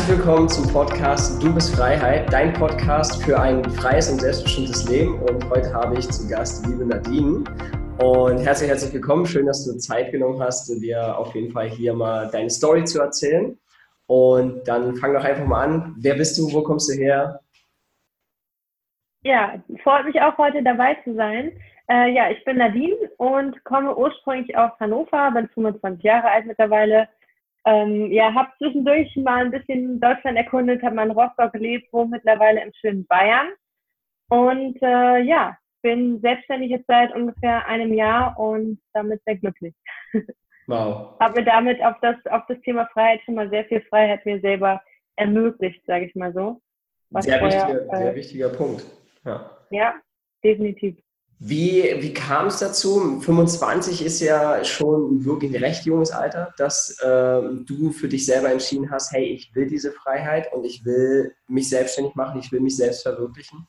Herzlich willkommen zum Podcast Du bist Freiheit, dein Podcast für ein freies und selbstbestimmtes Leben. Und heute habe ich zu Gast liebe Nadine. Und herzlich, herzlich willkommen. Schön, dass du Zeit genommen hast, dir auf jeden Fall hier mal deine Story zu erzählen. Und dann fang doch einfach mal an. Wer bist du? Wo kommst du her? Ja, freut mich auch heute dabei zu sein. Äh, ja, ich bin Nadine und komme ursprünglich aus Hannover, bin 25 Jahre alt mittlerweile ähm, ja, habe zwischendurch mal ein bisschen Deutschland erkundet, habe mal in Rostock gelebt, wo mittlerweile im schönen Bayern. Und äh, ja, bin selbstständig jetzt seit ungefähr einem Jahr und damit sehr glücklich. Wow. habe damit auf das, auf das Thema Freiheit schon mal sehr viel Freiheit mir selber ermöglicht, sage ich mal so. Sehr, vorher, wichtiger, äh, sehr wichtiger Punkt. Ja, ja definitiv. Wie, wie kam es dazu? 25 ist ja schon wirklich ein recht junges Alter, dass äh, du für dich selber entschieden hast, hey, ich will diese Freiheit und ich will mich selbstständig machen, ich will mich selbst verwirklichen.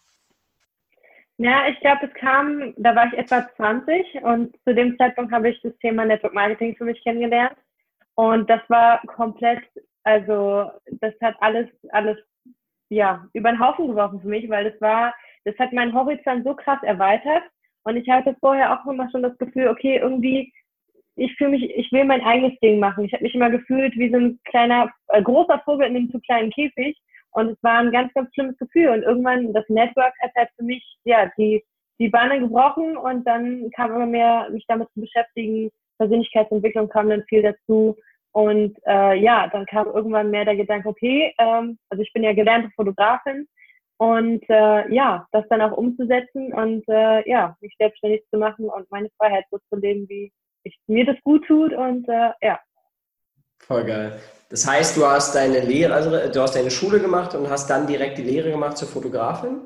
Ja, ich glaube, es kam, da war ich etwa 20 und zu dem Zeitpunkt habe ich das Thema Network Marketing für mich kennengelernt. Und das war komplett, also das hat alles, alles, ja, über den Haufen geworfen für mich, weil das war, das hat meinen Horizont so krass erweitert und ich hatte vorher auch immer schon das Gefühl, okay, irgendwie, ich fühle mich, ich will mein eigenes Ding machen. Ich habe mich immer gefühlt wie so ein kleiner, äh, großer Vogel in einem zu kleinen Käfig. Und es war ein ganz, ganz schlimmes Gefühl. Und irgendwann, das Network hat halt für mich, ja, die, die Bahne gebrochen und dann kam immer mehr, mich damit zu beschäftigen. Persönlichkeitsentwicklung kam dann viel dazu. Und äh, ja, dann kam irgendwann mehr der Gedanke, okay, ähm, also ich bin ja gelernte Fotografin und äh, ja, das dann auch umzusetzen und äh, ja, mich selbstständig zu machen und meine Freiheit so zu leben, wie ich, mir das gut tut und äh, ja. Voll geil. Das heißt, du hast deine Lehre, also du hast deine Schule gemacht und hast dann direkt die Lehre gemacht zur Fotografin?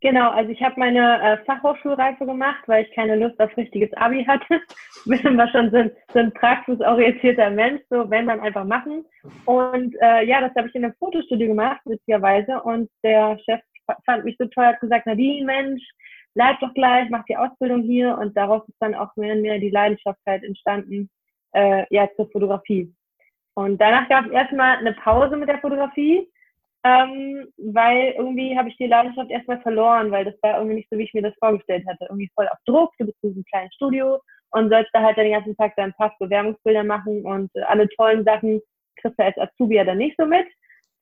Genau, also ich habe meine äh, Fachhochschulreife gemacht, weil ich keine Lust auf richtiges Abi hatte. bin immer schon so ein, so ein praxisorientierter Mensch, so wenn man einfach machen. Und äh, ja, das habe ich in einem Fotostudio gemacht, witzigerweise. Und der Chef fand mich so toll, hat gesagt, Nadine, Mensch, bleib doch gleich, mach die Ausbildung hier. Und daraus ist dann auch mehr und mehr die Leidenschaft halt entstanden, äh, ja, zur Fotografie. Und danach gab es erstmal eine Pause mit der Fotografie ähm, weil irgendwie habe ich die Leidenschaft erstmal verloren, weil das war irgendwie nicht so, wie ich mir das vorgestellt hatte. Irgendwie voll auf Druck, du bist in diesem kleinen Studio und sollst da halt den ganzen Tag dein Pass Bewerbungsbilder machen und äh, alle tollen Sachen kriegst du als Azubi ja dann nicht so mit.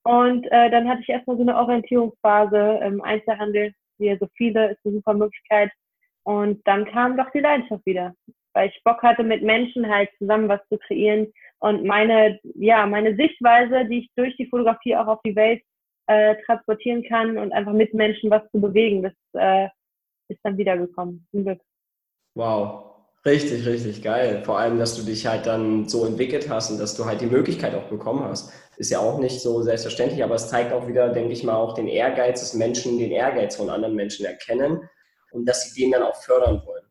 Und äh, dann hatte ich erstmal so eine Orientierungsphase im Einzelhandel, wie so viele, ist eine super Möglichkeit. Und dann kam doch die Leidenschaft wieder, weil ich Bock hatte, mit Menschen halt zusammen was zu kreieren, und meine, ja, meine Sichtweise, die ich durch die Fotografie auch auf die Welt äh, transportieren kann und einfach mit Menschen was zu bewegen, das äh, ist dann wiedergekommen. Zum Glück. Wow. Richtig, richtig geil. Vor allem, dass du dich halt dann so entwickelt hast und dass du halt die Möglichkeit auch bekommen hast. Ist ja auch nicht so selbstverständlich, aber es zeigt auch wieder, denke ich mal, auch den Ehrgeiz des Menschen, den Ehrgeiz von anderen Menschen erkennen und dass sie den dann auch fördern wollen.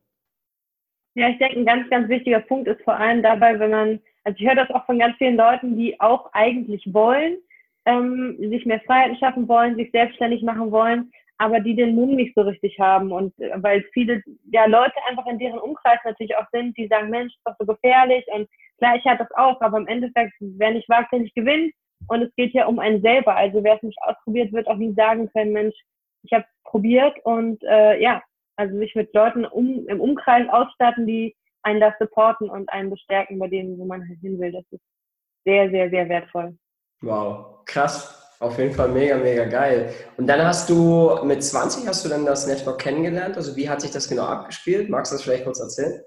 Ja, ich denke, ein ganz, ganz wichtiger Punkt ist vor allem dabei, wenn man also ich höre das auch von ganz vielen Leuten, die auch eigentlich wollen, ähm, sich mehr Freiheiten schaffen wollen, sich selbstständig machen wollen, aber die den Mumm nicht so richtig haben. Und äh, weil viele ja, Leute einfach in deren Umkreis natürlich auch sind, die sagen, Mensch, ist doch so gefährlich. Und klar, ich hatte das auch, aber im Endeffekt, wer nicht wagt, der nicht gewinnt. Und es geht ja um einen selber. Also wer es nicht ausprobiert, wird auch nie sagen können, Mensch, ich habe probiert. Und äh, ja, also sich mit Leuten um, im Umkreis ausstatten, die einen da supporten und einen bestärken bei denen, wo man hin will. Das ist sehr, sehr, sehr wertvoll. Wow, krass. Auf jeden Fall mega, mega geil. Und dann hast du mit 20 hast du dann das Network kennengelernt. Also wie hat sich das genau abgespielt? Magst du das vielleicht kurz erzählen?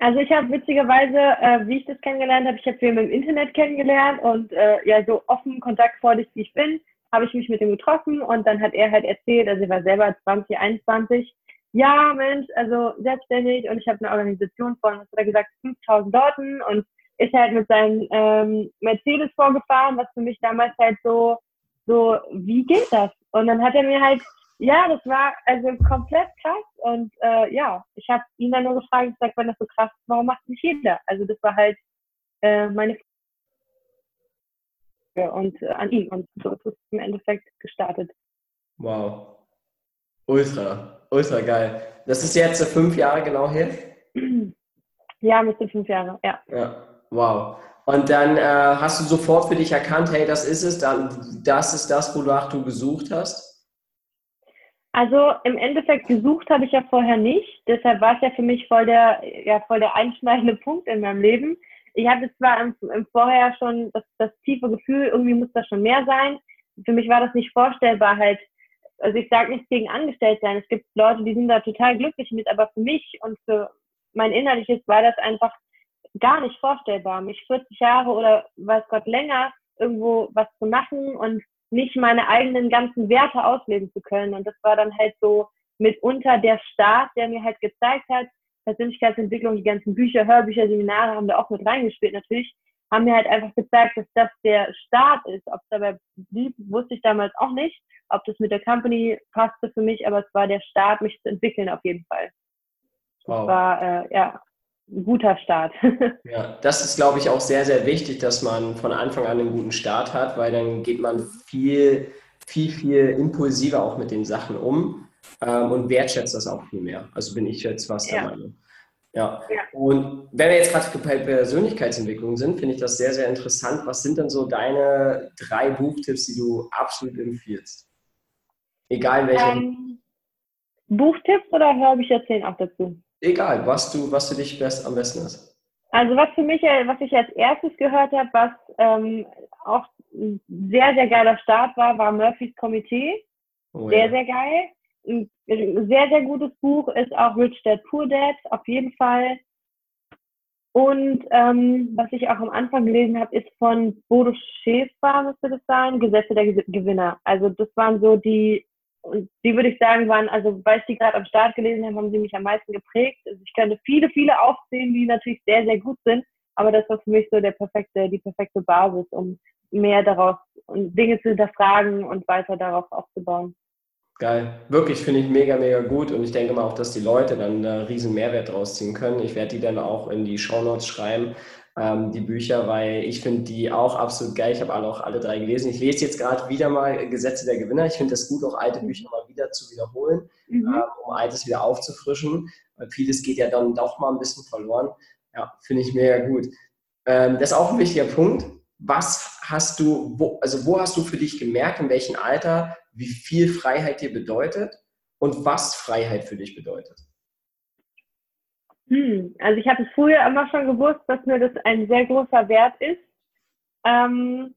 Also ich habe witzigerweise, äh, wie ich das kennengelernt habe, ich habe ihn im Internet kennengelernt und äh, ja, so offen, kontaktfreudig wie ich bin, habe ich mich mit ihm getroffen und dann hat er halt erzählt, also er war selber 20, 21 ja, Mensch, also selbstständig und ich habe eine Organisation von, was hat er gesagt, 5000 Leuten und ist halt mit seinem ähm, Mercedes vorgefahren, was für mich damals halt so, so, wie geht das? Und dann hat er mir halt, ja, das war also komplett krass und äh, ja, ich habe ihn dann nur gefragt, ich sag, wenn das so krass ist, warum macht nicht jeder? Also das war halt äh, meine Frage und äh, an ihn und so ist es im Endeffekt gestartet. Wow. Ultra, ultra geil. Das ist jetzt fünf Jahre genau her? Ja, müsste fünf Jahre, ja. Ja, wow. Und dann äh, hast du sofort für dich erkannt, hey, das ist es, dann, das ist das, wonach du gesucht hast? Also im Endeffekt gesucht habe ich ja vorher nicht. Deshalb war es ja für mich voll der, ja, voll der einschneidende Punkt in meinem Leben. Ich hatte zwar im, im Vorher schon das, das tiefe Gefühl, irgendwie muss das schon mehr sein. Für mich war das nicht vorstellbar, halt also ich sage nichts gegen Angestelltsein. Es gibt Leute, die sind da total glücklich mit, aber für mich und für mein Innerliches war das einfach gar nicht vorstellbar, mich 40 Jahre oder weiß Gott länger irgendwo was zu machen und nicht meine eigenen ganzen Werte ausleben zu können. Und das war dann halt so mitunter der Start, der mir halt gezeigt hat, Persönlichkeitsentwicklung, die ganzen Bücher, Hörbücher, Seminare haben da auch mit reingespielt natürlich, haben mir halt einfach gezeigt, dass das der Start ist. Ob es dabei blieb, wusste ich damals auch nicht. Ob das mit der Company passte für mich, aber es war der Start, mich zu entwickeln auf jeden Fall. Wow. Das war, äh, ja, ein guter Start. ja, das ist, glaube ich, auch sehr, sehr wichtig, dass man von Anfang an einen guten Start hat, weil dann geht man viel, viel, viel impulsiver auch mit den Sachen um ähm, und wertschätzt das auch viel mehr. Also bin ich jetzt fast der ja. Meinung. Ja. ja. Und wenn wir jetzt gerade bei Persönlichkeitsentwicklung sind, finde ich das sehr, sehr interessant. Was sind denn so deine drei Buchtipps, die du absolut empfiehlst? Egal welcher. Ähm, Buchtipps oder Hörbücher zählen auch dazu? Egal, was du, was für dich best, am besten ist. Also was für mich, äh, was ich als erstes gehört habe, was ähm, auch ein sehr, sehr geiler Start war, war Murphys Komitee. Oh, sehr, ja. sehr geil. Ein sehr, sehr gutes Buch ist auch Rich Dad Poor Dad, auf jeden Fall. Und ähm, was ich auch am Anfang gelesen habe, ist von Bodo Schäfer, müsste das sein, Gesetze der Gewinner. Also das waren so die und die würde ich sagen, waren, also weil ich die gerade am Start gelesen habe, haben sie mich am meisten geprägt. Also ich könnte viele, viele aufzählen, die natürlich sehr, sehr gut sind, aber das war für mich so der perfekte, die perfekte Basis, um mehr daraus und Dinge zu hinterfragen und weiter darauf aufzubauen. Geil. Wirklich finde ich mega, mega gut und ich denke mal auch, dass die Leute dann da riesen Mehrwert draus ziehen können. Ich werde die dann auch in die Show Notes schreiben, ähm, die Bücher, weil ich finde die auch absolut geil. Ich habe alle auch alle drei gelesen. Ich lese jetzt gerade wieder mal Gesetze der Gewinner. Ich finde es gut, auch alte Bücher mal wieder zu wiederholen, mhm. ähm, um altes wieder aufzufrischen, weil vieles geht ja dann doch mal ein bisschen verloren. Ja, finde ich mega gut. Ähm, das ist auch ein wichtiger Punkt. Was hast du, wo, also wo hast du für dich gemerkt, in welchem Alter, wie viel Freiheit dir bedeutet und was Freiheit für dich bedeutet? Hm, also ich hatte früher immer schon gewusst, dass mir das ein sehr großer Wert ist. Ähm,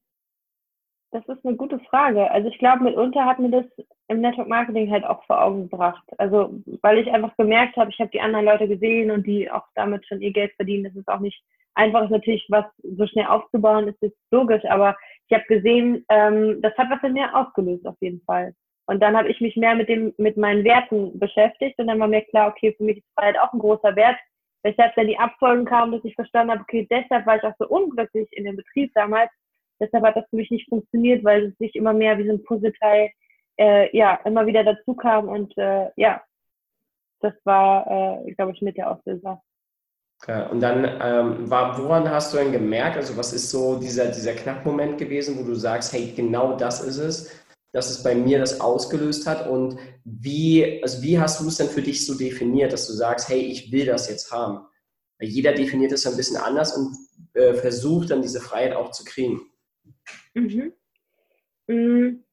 das ist eine gute Frage. Also ich glaube, mitunter hat mir das im Network Marketing halt auch vor Augen gebracht. Also weil ich einfach gemerkt habe, ich habe die anderen Leute gesehen und die auch damit schon ihr Geld verdienen. Das ist auch nicht einfach, ist natürlich was so schnell aufzubauen, ist jetzt logisch. Aber ich habe gesehen, ähm, das hat was in mir ausgelöst auf jeden Fall. Und dann habe ich mich mehr mit dem, mit meinen Werten beschäftigt und dann war mir klar, okay, für mich ist Freiheit auch ein großer Wert. Weshalb dann die Abfolgen kamen, dass ich verstanden habe, okay, deshalb war ich auch so unglücklich in dem Betrieb damals. Deshalb hat das für mich nicht funktioniert, weil es sich immer mehr wie so ein Puzzleteil, äh, ja, immer wieder dazu kam und äh, ja, das war, äh, glaube ich, mit der Auslöser. Okay. Und dann, ähm, war, woran hast du denn gemerkt, also was ist so dieser, dieser Knackmoment gewesen, wo du sagst, hey, genau das ist es, dass es bei mir das ausgelöst hat und wie, also wie hast du es denn für dich so definiert, dass du sagst, hey, ich will das jetzt haben? Weil jeder definiert es ein bisschen anders und äh, versucht dann diese Freiheit auch zu kriegen. Mhm. Mm.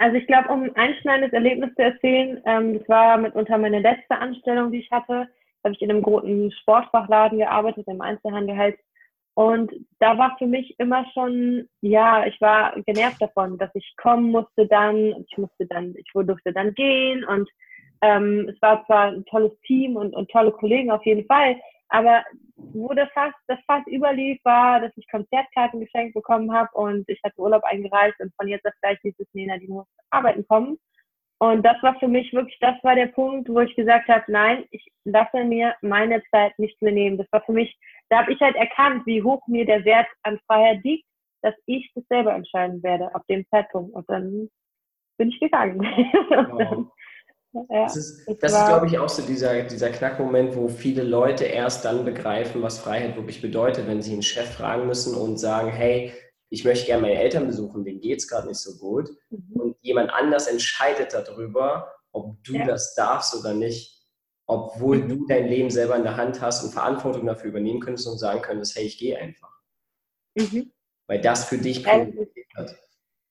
Also ich glaube, um ein einschneidendes Erlebnis zu erzählen, ähm, das war mitunter meine letzte Anstellung, die ich hatte. Da habe ich in einem großen Sportfachladen gearbeitet, im Einzelhandel halt und da war für mich immer schon, ja, ich war genervt davon, dass ich kommen musste dann, ich musste dann, ich durfte dann gehen und ähm, es war zwar ein tolles Team und, und tolle Kollegen auf jeden Fall, aber wo das fast, das fast überlief, war, dass ich Konzertkarten geschenkt bekommen habe und ich hatte Urlaub eingereicht und von jetzt auf gleich hieß es, Nena, die muss arbeiten kommen. Und das war für mich wirklich, das war der Punkt, wo ich gesagt habe, nein, ich lasse mir meine Zeit nicht mehr nehmen. Das war für mich, da habe ich halt erkannt, wie hoch mir der Wert an Freiheit liegt, dass ich das selber entscheiden werde ab dem Zeitpunkt. Und dann bin ich gegangen. Wow. ja, das ist, das ist glaube ich, auch so dieser, dieser Knackmoment, wo viele Leute erst dann begreifen, was Freiheit wirklich bedeutet, wenn sie einen Chef fragen müssen und sagen, hey, ich möchte gerne meine Eltern besuchen, denen geht es gerade nicht so gut. Mhm. Und jemand anders entscheidet darüber, ob du ja. das darfst oder nicht. Obwohl du dein Leben selber in der Hand hast und Verantwortung dafür übernehmen könntest und sagen könntest, hey, ich gehe einfach. Mhm. Weil das für dich Priorität hat.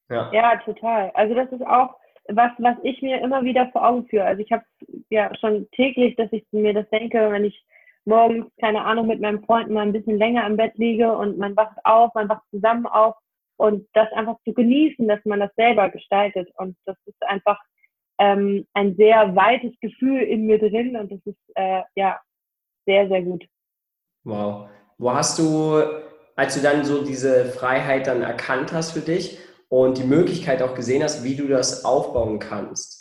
Ja. ja, total. Also das ist auch was, was ich mir immer wieder vor Augen führe. Also ich habe ja schon täglich, dass ich mir das denke, wenn ich morgens, keine Ahnung, mit meinem Freund mal ein bisschen länger im Bett liege und man wacht auf, man wacht zusammen auf und das einfach zu genießen, dass man das selber gestaltet. Und das ist einfach ähm, ein sehr weites Gefühl in mir drin und das ist äh, ja sehr, sehr gut. Wow. Wo hast du, als du dann so diese Freiheit dann erkannt hast für dich und die Möglichkeit auch gesehen hast, wie du das aufbauen kannst?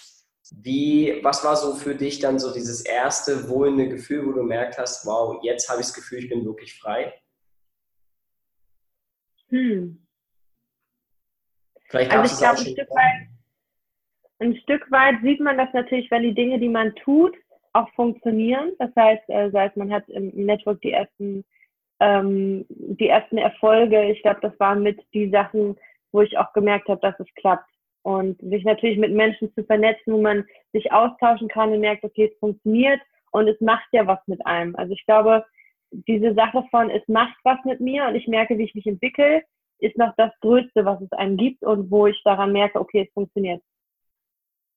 Wie, was war so für dich dann so dieses erste wohlende Gefühl, wo du merkt hast, wow, jetzt habe ich das Gefühl, ich bin wirklich frei? Hm. Vielleicht also ich glaube, ein Stück, weit, ein Stück weit sieht man das natürlich, wenn die Dinge, die man tut, auch funktionieren. Das heißt, äh, sei es man hat im Network die ersten, ähm, die ersten Erfolge. Ich glaube, das waren mit die Sachen, wo ich auch gemerkt habe, dass es klappt. Und sich natürlich mit Menschen zu vernetzen, wo man sich austauschen kann und merkt, okay, es funktioniert und es macht ja was mit einem. Also ich glaube, diese Sache von, es macht was mit mir und ich merke, wie ich mich entwickle, ist noch das Größte, was es einem gibt und wo ich daran merke, okay, es funktioniert.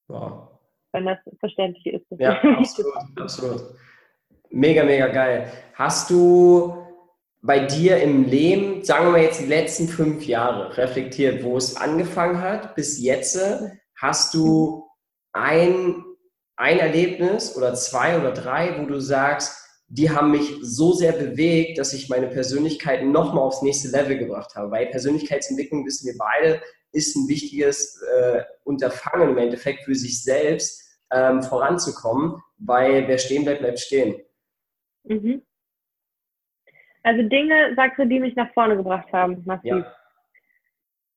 Wow. Wenn das verständlich ist. Ja, absolut, absolut. Mega, mega geil. Hast du bei dir im Leben, sagen wir jetzt die letzten fünf Jahre, reflektiert, wo es angefangen hat bis jetzt, hast du ein, ein Erlebnis oder zwei oder drei, wo du sagst, die haben mich so sehr bewegt, dass ich meine Persönlichkeit nochmal aufs nächste Level gebracht habe. Weil Persönlichkeitsentwicklung, wissen wir beide, ist ein wichtiges äh, Unterfangen im Endeffekt für sich selbst ähm, voranzukommen, weil wer stehen bleibt, bleibt stehen. Mhm. Also Dinge, sagst du, die mich nach vorne gebracht haben, massiv. Ja.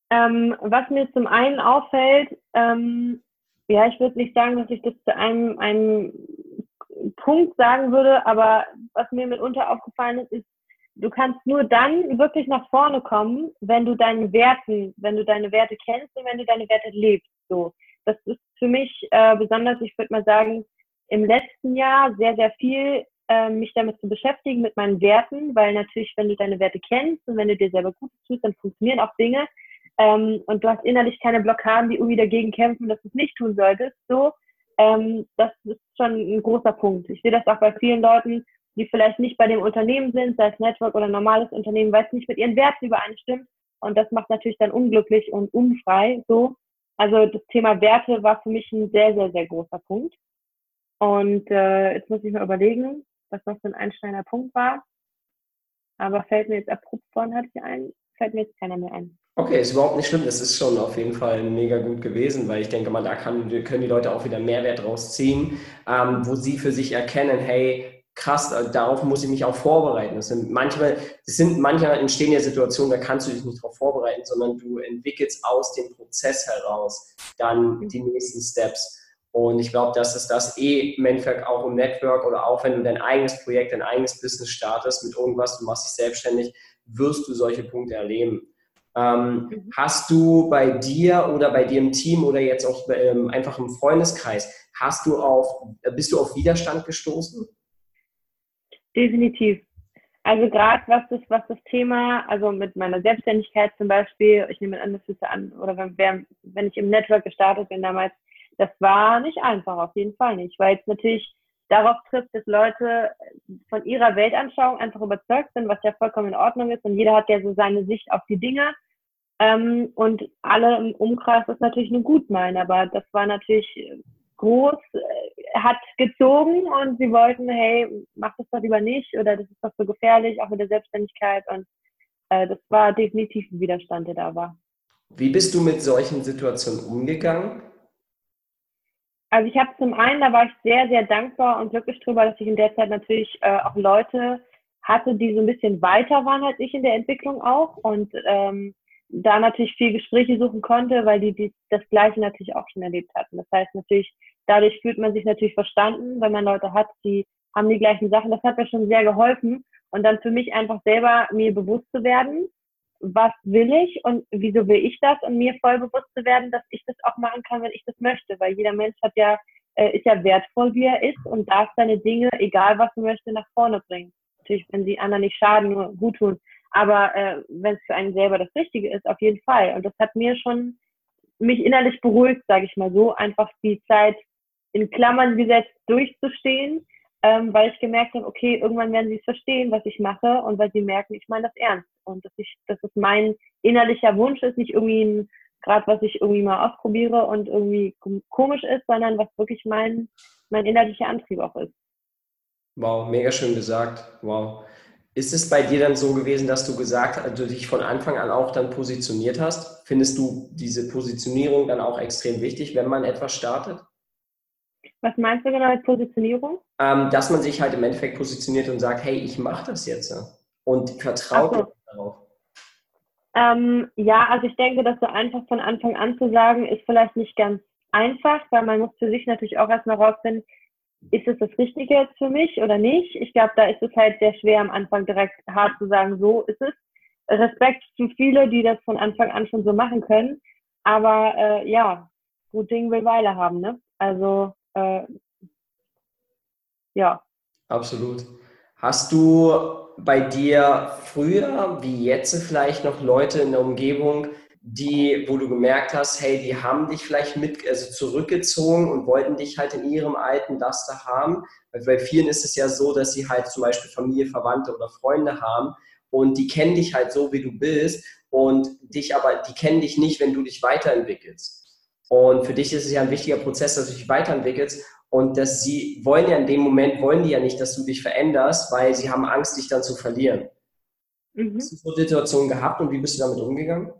Ähm, was mir zum einen auffällt, ähm, ja, ich würde nicht sagen, dass ich das zu einem, einem Punkt sagen würde, aber was mir mitunter aufgefallen ist, ist, du kannst nur dann wirklich nach vorne kommen, wenn du deine Werten, wenn du deine Werte kennst und wenn du deine Werte lebst. So, das ist für mich äh, besonders, ich würde mal sagen, im letzten Jahr sehr, sehr viel äh, mich damit zu beschäftigen, mit meinen Werten, weil natürlich, wenn du deine Werte kennst und wenn du dir selber gut tust, dann funktionieren auch Dinge. Ähm, und du hast innerlich keine Blockaden, die irgendwie dagegen kämpfen, dass du es nicht tun solltest. So, ähm, das ist schon ein großer Punkt. Ich sehe das auch bei vielen Leuten, die vielleicht nicht bei dem Unternehmen sind, sei es Network oder normales Unternehmen, weil es nicht mit ihren Werten übereinstimmt. Und das macht natürlich dann unglücklich und unfrei. So. Also das Thema Werte war für mich ein sehr, sehr, sehr großer Punkt. Und äh, jetzt muss ich mal überlegen, was noch so ein einschneidender Punkt war. Aber fällt mir jetzt abrupt von, hatte ich einen, fällt mir jetzt keiner mehr ein. Okay, ist überhaupt nicht schlimm. Das ist schon auf jeden Fall mega gut gewesen, weil ich denke mal, da kann, können die Leute auch wieder Mehrwert rausziehen, ähm, wo sie für sich erkennen, hey, krass, also darauf muss ich mich auch vorbereiten. Das sind manchmal, das sind manchmal entstehen ja Situationen, da kannst du dich nicht darauf vorbereiten, sondern du entwickelst aus dem Prozess heraus dann die nächsten Steps. Und ich glaube, dass es das eh im Endeffekt auch im Network oder auch wenn du dein eigenes Projekt, dein eigenes Business startest mit irgendwas, du machst dich selbstständig, wirst du solche Punkte erleben. Ähm, mhm. Hast du bei dir oder bei dir im Team oder jetzt auch ähm, einfach im Freundeskreis, hast du auf, bist du auf Widerstand gestoßen? Definitiv. Also gerade was das, was das Thema, also mit meiner Selbstständigkeit zum Beispiel, ich nehme an, das ist an, oder wenn, wenn ich im Network gestartet bin damals, das war nicht einfach, auf jeden Fall nicht, weil es natürlich darauf trifft, dass Leute von ihrer Weltanschauung einfach überzeugt sind, was ja vollkommen in Ordnung ist und jeder hat ja so seine Sicht auf die Dinge ähm, und alle im Umkreis das natürlich nur gut meinen, aber das war natürlich groß, äh, hat gezogen und sie wollten, hey, mach das doch lieber nicht oder das ist doch so gefährlich, auch mit der Selbstständigkeit und äh, das war definitiv ein Widerstand, der da war. Wie bist du mit solchen Situationen umgegangen? Also ich habe zum einen, da war ich sehr, sehr dankbar und glücklich drüber, dass ich in der Zeit natürlich äh, auch Leute hatte, die so ein bisschen weiter waren als ich in der Entwicklung auch und ähm, da natürlich viel Gespräche suchen konnte, weil die, die das Gleiche natürlich auch schon erlebt hatten. Das heißt natürlich, dadurch fühlt man sich natürlich verstanden, wenn man Leute hat, die haben die gleichen Sachen. Das hat mir schon sehr geholfen. Und dann für mich einfach selber mir bewusst zu werden, was will ich und wieso will ich das und mir voll bewusst zu werden, dass ich das auch machen kann, wenn ich das möchte, weil jeder Mensch hat ja, äh, ist ja wertvoll, wie er ist und darf seine Dinge, egal was er möchte, nach vorne bringen. Natürlich, wenn sie anderen nicht schaden, nur gut tun. Aber äh, wenn es für einen selber das Richtige ist, auf jeden Fall. Und das hat mir schon mich innerlich beruhigt, sage ich mal so, einfach die Zeit in Klammern gesetzt durchzustehen, ähm, weil ich gemerkt habe, okay, irgendwann werden sie es verstehen, was ich mache und weil sie merken, ich meine das ernst und dass ich, dass es mein innerlicher Wunsch ist, nicht irgendwie ein gerade was ich irgendwie mal ausprobiere und irgendwie komisch ist, sondern was wirklich mein, mein innerlicher Antrieb auch ist. Wow, mega schön gesagt. Wow. Ist es bei dir dann so gewesen, dass du gesagt hast, also dich von Anfang an auch dann positioniert hast? Findest du diese Positionierung dann auch extrem wichtig, wenn man etwas startet? Was meinst du genau mit Positionierung? Ähm, dass man sich halt im Endeffekt positioniert und sagt, hey, ich mache das jetzt und vertraut so. darauf. Ähm, ja, also ich denke, dass so einfach von Anfang an zu sagen, ist vielleicht nicht ganz einfach, weil man muss für sich natürlich auch erstmal rausfinden, ist es das Richtige jetzt für mich oder nicht? Ich glaube, da ist es halt sehr schwer am Anfang direkt hart zu sagen, so ist es. Respekt zu viele, die das von Anfang an schon so machen können. Aber äh, ja, gut Ding will Weile haben, ne? Also äh, ja. Absolut. Hast du bei dir früher wie jetzt vielleicht noch Leute in der Umgebung, die, wo du gemerkt hast, hey, die haben dich vielleicht mit, also zurückgezogen und wollten dich halt in ihrem alten Laster haben. Weil bei vielen ist es ja so, dass sie halt zum Beispiel Familie, Verwandte oder Freunde haben und die kennen dich halt so, wie du bist und dich aber, die kennen dich nicht, wenn du dich weiterentwickelst. Und für dich ist es ja ein wichtiger Prozess, dass du dich weiterentwickelst und dass sie wollen ja in dem Moment, wollen die ja nicht, dass du dich veränderst, weil sie haben Angst, dich dann zu verlieren. Mhm. Hast du so Situationen gehabt und wie bist du damit umgegangen?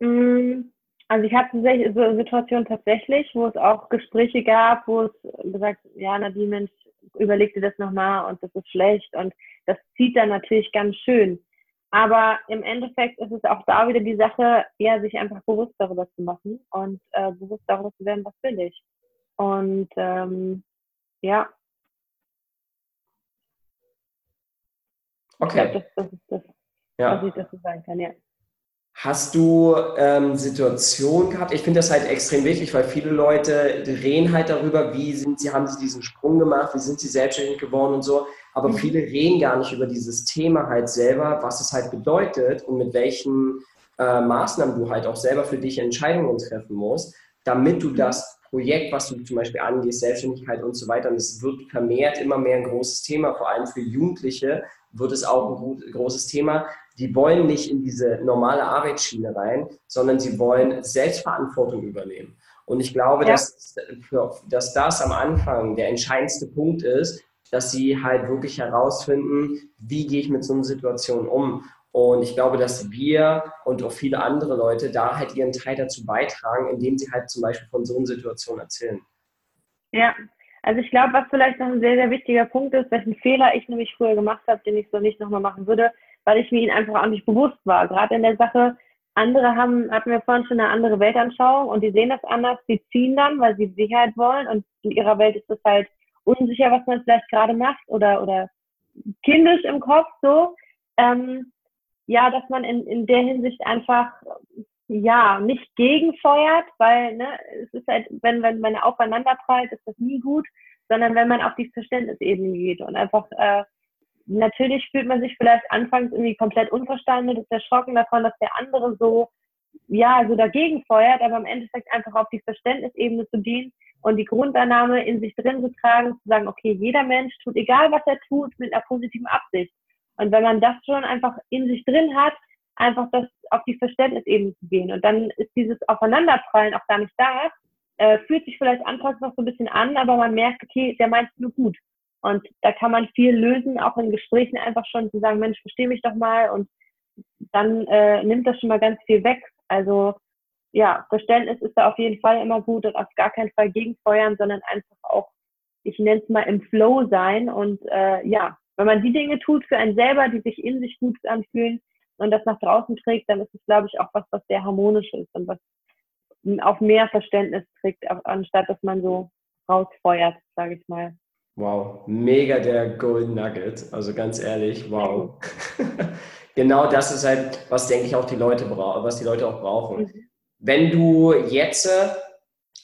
Mm, also ich hatte so Situationen tatsächlich, wo es auch Gespräche gab, wo es gesagt, ja, Nadine, Mensch, überleg dir das nochmal und das ist schlecht und das zieht dann natürlich ganz schön. Aber im Endeffekt ist es auch da wieder die Sache, eher sich einfach bewusst darüber zu machen und äh, bewusst darüber zu werden, was will ich. Und ähm, ja. Okay. Glaub, das, das ist das, ja. was ich dazu sagen kann, ja. Hast du ähm, Situationen gehabt? Ich finde das halt extrem wichtig, weil viele Leute reden halt darüber, wie sind sie, haben sie diesen Sprung gemacht, wie sind sie selbstständig geworden und so. Aber mhm. viele reden gar nicht über dieses Thema halt selber, was es halt bedeutet und mit welchen äh, Maßnahmen du halt auch selber für dich Entscheidungen treffen musst, damit du mhm. das Projekt, was du zum Beispiel angehst, Selbstständigkeit und so weiter. Und es wird vermehrt immer mehr ein großes Thema, vor allem für Jugendliche wird es auch ein großes Thema. Die wollen nicht in diese normale Arbeitsschiene rein, sondern sie wollen Selbstverantwortung übernehmen. Und ich glaube, ja. dass, dass das am Anfang der entscheidendste Punkt ist, dass sie halt wirklich herausfinden, wie gehe ich mit so einer Situation um. Und ich glaube, dass wir und auch viele andere Leute da halt ihren Teil dazu beitragen, indem sie halt zum Beispiel von so einer Situation erzählen. Ja, also ich glaube, was vielleicht noch ein sehr, sehr wichtiger Punkt ist, welchen Fehler ich nämlich früher gemacht habe, den ich so nicht nochmal machen würde, weil ich mir ihn einfach auch nicht bewusst war. Gerade in der Sache, andere haben, hatten wir vorhin schon eine andere Weltanschauung und die sehen das anders, die ziehen dann, weil sie Sicherheit wollen und in ihrer Welt ist es halt unsicher, was man vielleicht gerade macht oder, oder kindisch im Kopf so. Ähm, ja, dass man in, in der Hinsicht einfach ja nicht gegenfeuert, weil ne, es ist halt, wenn, wenn man aufeinander prallt, ist das nie gut, sondern wenn man auf die Verständnisebene geht und einfach äh, natürlich fühlt man sich vielleicht anfangs irgendwie komplett unverstanden und ist erschrocken davon, dass der andere so ja so dagegen feuert, aber im Endeffekt einfach auf die Verständnisebene zu gehen und die Grundannahme in sich drin zu tragen, zu sagen, okay, jeder Mensch tut, egal was er tut, mit einer positiven Absicht. Und wenn man das schon einfach in sich drin hat, einfach das auf die Verständnisebene zu gehen. Und dann ist dieses Aufeinanderprallen auch gar nicht da. Äh, fühlt sich vielleicht anfangs noch so ein bisschen an, aber man merkt, okay, der meint es nur gut. Und da kann man viel lösen, auch in Gesprächen einfach schon zu sagen, Mensch, versteh mich doch mal. Und dann äh, nimmt das schon mal ganz viel weg. Also ja, Verständnis ist da auf jeden Fall immer gut und auf gar keinen Fall gegenfeuern, sondern einfach auch, ich nenne es mal im Flow sein und äh, ja, wenn man die Dinge tut für einen selber, die sich in sich gut anfühlen und das nach draußen trägt, dann ist es, glaube ich, auch was, was sehr harmonisch ist und was auf mehr Verständnis trägt, anstatt dass man so rausfeuert, sage ich mal. Wow, mega der Golden Nugget. Also ganz ehrlich, wow. genau das ist halt, was denke ich auch die Leute brauchen, was die Leute auch brauchen. Mhm. Wenn du jetzt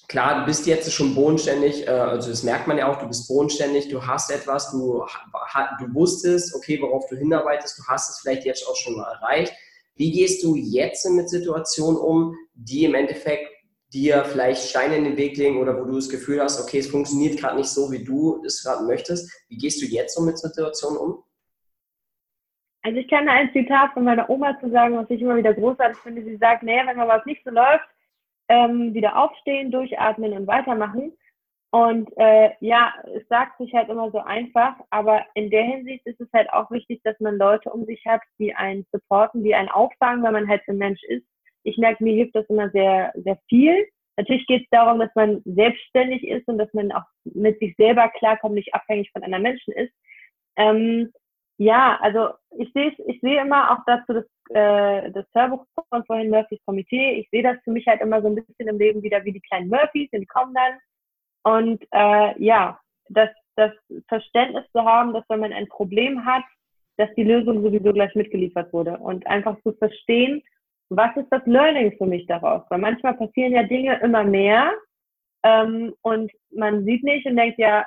klar, du bist jetzt schon bodenständig, äh, also das merkt man ja auch, du bist bodenständig, du hast etwas, du, du wusstest, okay, worauf du hinarbeitest, du hast es vielleicht jetzt auch schon mal erreicht. Wie gehst du jetzt mit Situationen um, die im Endeffekt dir vielleicht Steine in den Weg legen oder wo du das Gefühl hast, okay, es funktioniert gerade nicht so, wie du es gerade möchtest. Wie gehst du jetzt so mit Situationen um? Also ich kenne ein Zitat von meiner Oma zu sagen, was ich immer wieder großartig finde. Sie sagt, naja, wenn mal was nicht so läuft, ähm, wieder aufstehen, durchatmen und weitermachen. Und äh, ja, es sagt sich halt immer so einfach, aber in der Hinsicht ist es halt auch wichtig, dass man Leute um sich hat, die einen supporten, die einen auffangen, weil man halt so ein Mensch ist. Ich merke, mir hilft das immer sehr, sehr viel. Natürlich geht es darum, dass man selbstständig ist und dass man auch mit sich selber klarkommt, nicht abhängig von anderen Menschen ist. Ähm, ja, also ich sehe ich sehe immer auch dazu das, äh, das Hörbuch von vorhin Murphys Komitee. Ich sehe das für mich halt immer so ein bisschen im Leben wieder wie die kleinen Murphys die kommen dann. Und äh, ja, das, das Verständnis zu haben, dass wenn man ein Problem hat, dass die Lösung sowieso gleich mitgeliefert wurde. Und einfach zu verstehen, was ist das Learning für mich daraus? Weil manchmal passieren ja Dinge immer mehr ähm, und man sieht nicht und denkt ja,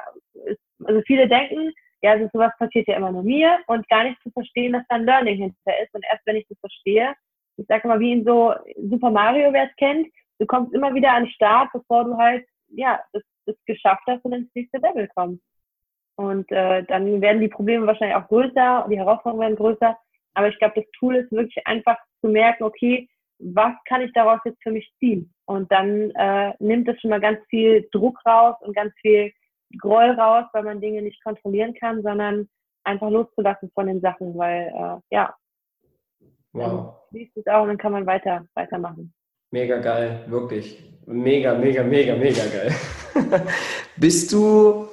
also viele denken, ja, also sowas passiert ja immer nur mir und gar nicht zu verstehen, dass da ein Learning hinter ist. Und erst wenn ich das verstehe, ich sage mal, wie in so Super Mario, wer es kennt, du kommst immer wieder an den Start, bevor du halt, ja, das, das geschafft hast und ins nächste Level kommst. Und äh, dann werden die Probleme wahrscheinlich auch größer und die Herausforderungen werden größer. Aber ich glaube, das Tool ist wirklich einfach zu merken, okay, was kann ich daraus jetzt für mich ziehen? Und dann äh, nimmt das schon mal ganz viel Druck raus und ganz viel Groll raus, weil man Dinge nicht kontrollieren kann, sondern einfach loszulassen von den Sachen, weil äh, ja, wow. dann liest es auch und dann kann man weiter weitermachen. Mega geil, wirklich. Mega, mega, mega, mega geil. bist du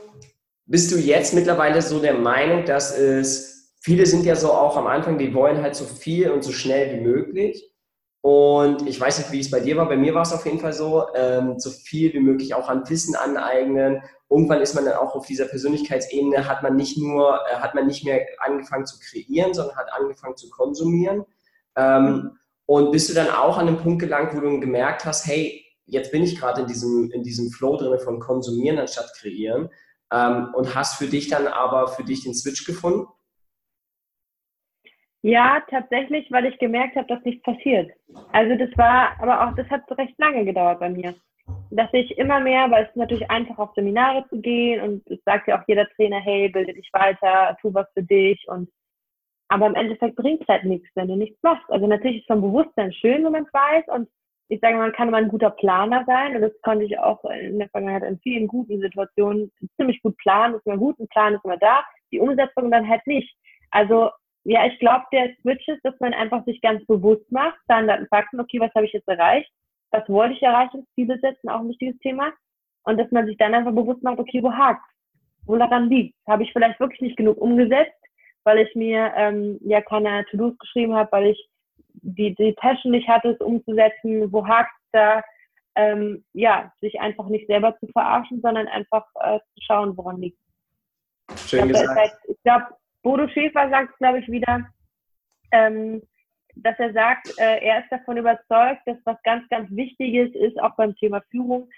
bist du jetzt mittlerweile so der Meinung, dass es viele sind ja so auch am Anfang, die wollen halt so viel und so schnell wie möglich. Und ich weiß nicht, wie es bei dir war. Bei mir war es auf jeden Fall so, ähm, so viel wie möglich auch an Wissen aneignen irgendwann ist man dann auch auf dieser Persönlichkeitsebene, hat man nicht nur, äh, hat man nicht mehr angefangen zu kreieren, sondern hat angefangen zu konsumieren. Ähm, und bist du dann auch an den Punkt gelangt, wo du gemerkt hast, hey, jetzt bin ich gerade in diesem, in diesem Flow drin von konsumieren anstatt kreieren ähm, und hast für dich dann aber für dich den Switch gefunden? Ja, tatsächlich, weil ich gemerkt habe, dass nichts passiert. Also das war, aber auch, das hat recht lange gedauert bei mir dass ich immer mehr, weil es ist natürlich einfach auf Seminare zu gehen und es sagt ja auch jeder Trainer, hey, bilde dich weiter, tu was für dich und aber im Endeffekt bringt es halt nichts, wenn du nichts machst. Also natürlich ist vom Bewusstsein schön, wenn man es weiß und ich sage, man kann immer ein guter Planer sein und das konnte ich auch in der Vergangenheit in vielen guten Situationen ziemlich gut planen, ist immer gut, ein Plan ist immer da, die Umsetzung dann halt nicht. Also ja, ich glaube, der Switch ist, dass man einfach sich ganz bewusst macht, dann Fakten, okay, was habe ich jetzt erreicht? was wollte ich erreichen, Ziele setzen, auch ein wichtiges Thema. Und dass man sich dann einfach bewusst macht, okay, wo hakt Wo daran liegt? Habe ich vielleicht wirklich nicht genug umgesetzt, weil ich mir ähm, ja keine To-Dos geschrieben habe, weil ich die, die Passion nicht hatte, es umzusetzen? Wo hakt da? Ähm, ja, sich einfach nicht selber zu verarschen, sondern einfach äh, zu schauen, woran liegt. Schön ich glaube, gesagt. Halt, ich glaube, Bodo Schäfer sagt glaube ich, wieder, ähm, dass er sagt, äh, er ist davon überzeugt, dass was ganz, ganz Wichtiges ist, auch beim Thema Führung,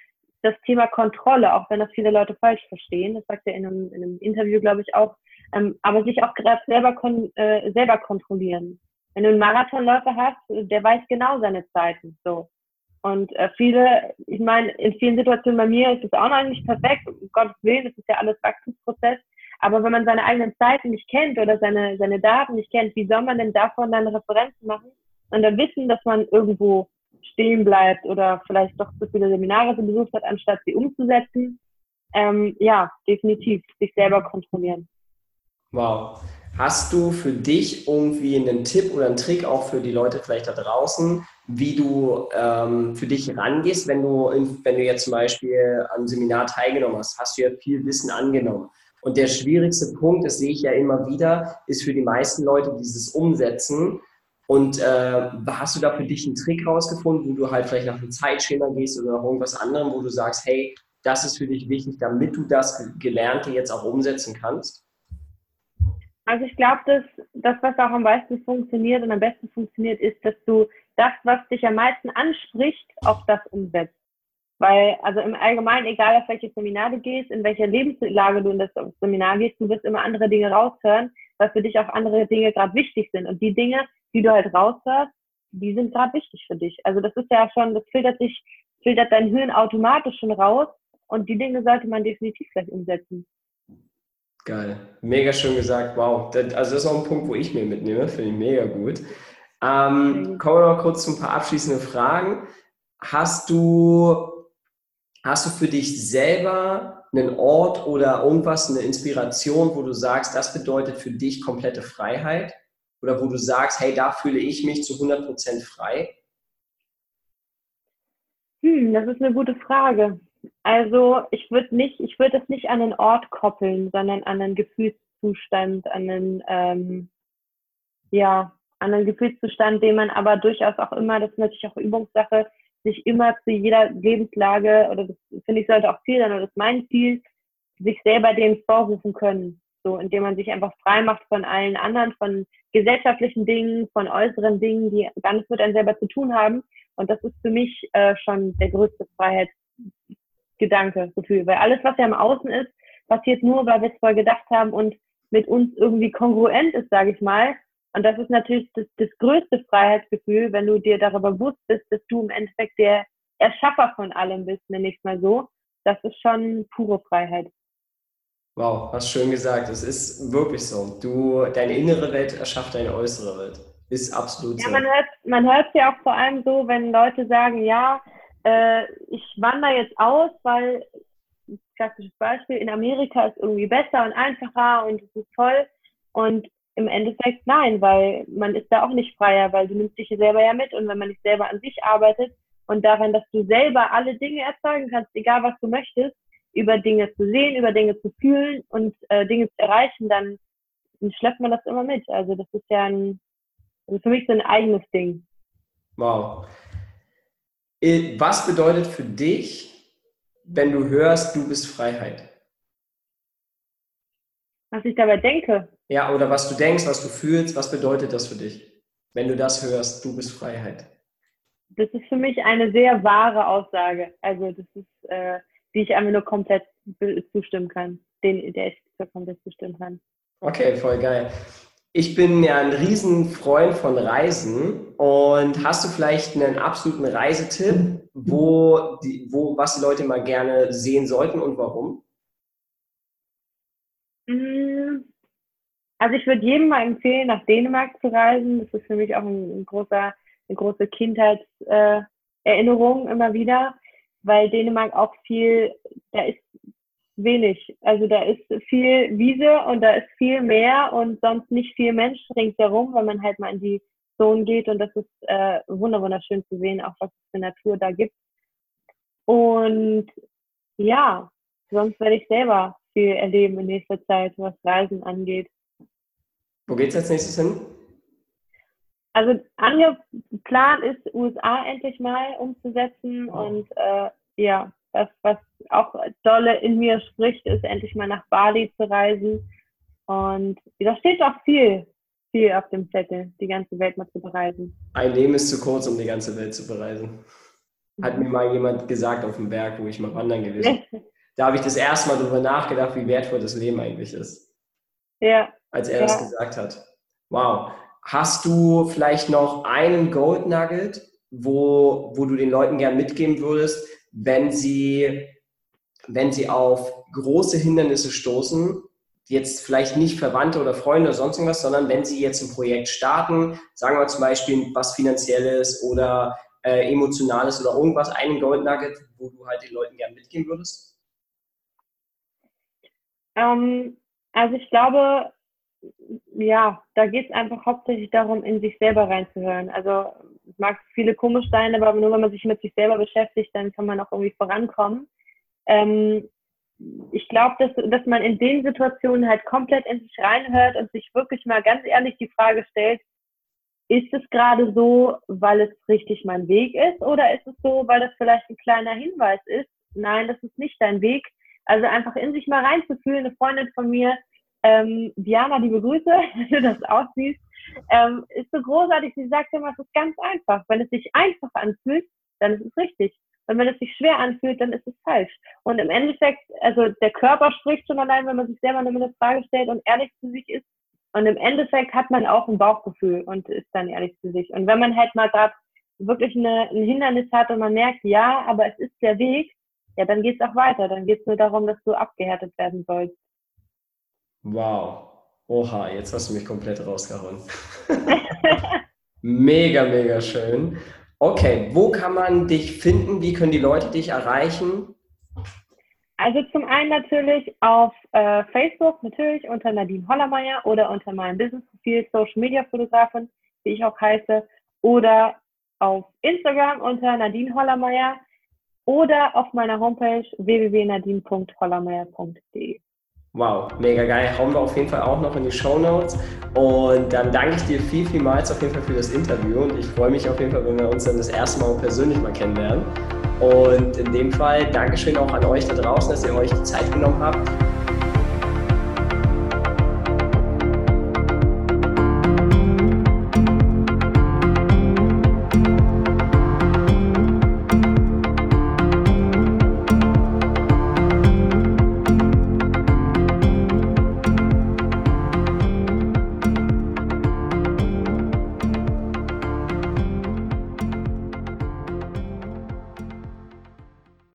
das Thema Kontrolle, auch wenn das viele Leute falsch verstehen. Das sagt er in einem, in einem Interview, glaube ich, auch. Ähm, aber sich auch gerade selber, kon äh, selber kontrollieren. Wenn du einen Marathonläufer hast, der weiß genau seine Zeiten. So. Und äh, viele, ich meine, in vielen Situationen bei mir ist es auch noch nicht perfekt, um Gottes Willen, das ist ja alles Wachstumsprozess. Aber wenn man seine eigenen Zeiten nicht kennt oder seine, seine Daten nicht kennt, wie soll man denn davon dann Referenzen machen und dann wissen, dass man irgendwo stehen bleibt oder vielleicht doch zu viele Seminare besucht hat, anstatt sie umzusetzen? Ähm, ja, definitiv sich selber kontrollieren. Wow. Hast du für dich irgendwie einen Tipp oder einen Trick auch für die Leute vielleicht da draußen, wie du ähm, für dich rangehst, wenn du, wenn du jetzt zum Beispiel am Seminar teilgenommen hast? Hast du ja viel Wissen angenommen. Und der schwierigste Punkt, das sehe ich ja immer wieder, ist für die meisten Leute dieses Umsetzen. Und äh, hast du da für dich einen Trick rausgefunden, wo du halt vielleicht nach einem Zeitschema gehst oder nach irgendwas anderem, wo du sagst, hey, das ist für dich wichtig, damit du das Gelernte jetzt auch umsetzen kannst? Also ich glaube, dass das, was auch am meisten funktioniert und am besten funktioniert, ist, dass du das, was dich am meisten anspricht, auch das umsetzt. Weil, also im Allgemeinen, egal auf welches Seminar du gehst, in welcher Lebenslage du in das Seminar gehst, du wirst immer andere Dinge raushören, weil für dich auch andere Dinge gerade wichtig sind. Und die Dinge, die du halt raushörst, die sind gerade wichtig für dich. Also das ist ja schon, das filtert sich, filtert dein Hirn automatisch schon raus und die Dinge sollte man definitiv gleich umsetzen. Geil. Mega schön gesagt. Wow. Das, also das ist auch ein Punkt, wo ich mir mitnehme. Finde ich mega gut. Ähm, kommen wir noch kurz zu ein paar abschließenden Fragen. Hast du Hast du für dich selber einen Ort oder irgendwas, eine Inspiration, wo du sagst, das bedeutet für dich komplette Freiheit? Oder wo du sagst, hey, da fühle ich mich zu 100% frei? Hm, das ist eine gute Frage. Also ich würde nicht, ich würde das nicht an einen Ort koppeln, sondern an einen Gefühlszustand, an einen, ähm, ja, an einen Gefühlszustand, den man aber durchaus auch immer, das ist natürlich auch Übungssache, sich immer zu jeder Lebenslage, oder das finde ich sollte auch Ziel sein, oder das ist mein Ziel, sich selber dem vorrufen können. So, indem man sich einfach frei macht von allen anderen, von gesellschaftlichen Dingen, von äußeren Dingen, die gar nichts mit einem selber zu tun haben. Und das ist für mich äh, schon der größte Freiheitsgedanke, Gefühl. Weil alles, was ja im Außen ist, passiert nur, weil wir es vorher gedacht haben und mit uns irgendwie kongruent ist, sage ich mal. Und das ist natürlich das, das größte Freiheitsgefühl, wenn du dir darüber bewusst bist, dass du im Endeffekt der Erschaffer von allem bist, nenne ich es mal so. Das ist schon pure Freiheit. Wow, hast schön gesagt. Es ist wirklich so. Du, deine innere Welt erschafft deine äußere Welt. Ist absolut ja, so. Man hört man hört ja auch vor allem so, wenn Leute sagen, ja, äh, ich wandere jetzt aus, weil, klassisches Beispiel, in Amerika ist irgendwie besser und einfacher und es ist toll. Und im Endeffekt nein, weil man ist da auch nicht freier, weil du nimmst dich selber ja mit und wenn man nicht selber an sich arbeitet und daran, dass du selber alle Dinge erzeugen kannst, egal was du möchtest, über Dinge zu sehen, über Dinge zu fühlen und äh, Dinge zu erreichen, dann, schleppt man das immer mit. Also das ist ja ein, also für mich so ein eigenes Ding. Wow. Äh, was bedeutet für dich, wenn du hörst, du bist Freiheit? Was ich dabei denke. Ja, oder was du denkst, was du fühlst, was bedeutet das für dich, wenn du das hörst, du bist Freiheit? Das ist für mich eine sehr wahre Aussage. Also das ist, äh, die ich einfach nur komplett zustimmen kann, den, der ich komplett zustimmen kann. Okay, voll geil. Ich bin ja ein Riesenfreund von Reisen und hast du vielleicht einen absoluten Reisetipp, wo, die, wo was die Leute mal gerne sehen sollten und warum? Mm, also ich würde jedem mal empfehlen, nach Dänemark zu reisen. Das ist für mich auch ein, ein großer, eine große Kindheitserinnerung äh, immer wieder, weil Dänemark auch viel, da ist wenig. Also da ist viel Wiese und da ist viel Meer und sonst nicht viel Mensch ringsherum, weil man halt mal in die Zone geht und das ist äh, wunderschön zu sehen, auch was es für Natur da gibt. Und ja, sonst werde ich selber viel erleben in nächster Zeit, was Reisen angeht. Wo geht es als nächstes hin? Also angeplant ist, USA endlich mal umzusetzen oh. und äh, ja, das, was auch dolle in mir spricht, ist endlich mal nach Bali zu reisen. Und da steht auch viel, viel auf dem Zettel, die ganze Welt mal zu bereisen. Ein Leben ist zu kurz, um die ganze Welt zu bereisen. Hat mir mal jemand gesagt auf dem Berg, wo ich mal wandern gewesen bin. Da habe ich das erste Mal darüber nachgedacht, wie wertvoll das Leben eigentlich ist. Ja. Als er ja. das gesagt hat. Wow. Hast du vielleicht noch einen Gold Nugget, wo, wo du den Leuten gern mitgeben würdest, wenn sie, wenn sie auf große Hindernisse stoßen, jetzt vielleicht nicht Verwandte oder Freunde oder sonst irgendwas, sondern wenn sie jetzt ein Projekt starten, sagen wir zum Beispiel was Finanzielles oder äh, Emotionales oder irgendwas, einen Gold Nugget, wo du halt den Leuten gern mitgeben würdest? Ähm, also ich glaube, ja, da geht es einfach hauptsächlich darum, in sich selber reinzuhören. Also es mag viele komisch sein, aber nur wenn man sich mit sich selber beschäftigt, dann kann man auch irgendwie vorankommen. Ähm, ich glaube, dass, dass man in den Situationen halt komplett in sich reinhört und sich wirklich mal ganz ehrlich die Frage stellt, ist es gerade so, weil es richtig mein Weg ist oder ist es so, weil das vielleicht ein kleiner Hinweis ist? Nein, das ist nicht dein Weg. Also einfach in sich mal reinzufühlen. Eine Freundin von mir ähm, Diana, liebe Grüße, wenn du das aussiehst, ähm, ist so großartig. Sie sagt immer, es ist ganz einfach. Wenn es sich einfach anfühlt, dann ist es richtig. Wenn man es sich schwer anfühlt, dann ist es falsch. Und im Endeffekt, also der Körper spricht schon allein, wenn man sich selber eine Frage stellt und ehrlich zu sich ist. Und im Endeffekt hat man auch ein Bauchgefühl und ist dann ehrlich zu sich. Und wenn man halt mal gerade wirklich eine, ein Hindernis hat und man merkt, ja, aber es ist der Weg, ja, dann geht es auch weiter. Dann geht es nur darum, dass du abgehärtet werden sollst. Wow. Oha, jetzt hast du mich komplett rausgehauen. mega, mega schön. Okay, wo kann man dich finden? Wie können die Leute dich erreichen? Also zum einen natürlich auf äh, Facebook, natürlich unter Nadine Hollermeier oder unter meinem Business-Profil Social Media Fotografin, wie ich auch heiße, oder auf Instagram unter Nadine Hollermeier oder auf meiner Homepage www.nadine.hollermeier.de. Wow, mega geil. Hauen wir auf jeden Fall auch noch in die Show Notes. Und dann danke ich dir viel, vielmals auf jeden Fall für das Interview. Und ich freue mich auf jeden Fall, wenn wir uns dann das erste Mal persönlich mal kennenlernen. Und in dem Fall Dankeschön auch an euch da draußen, dass ihr euch die Zeit genommen habt.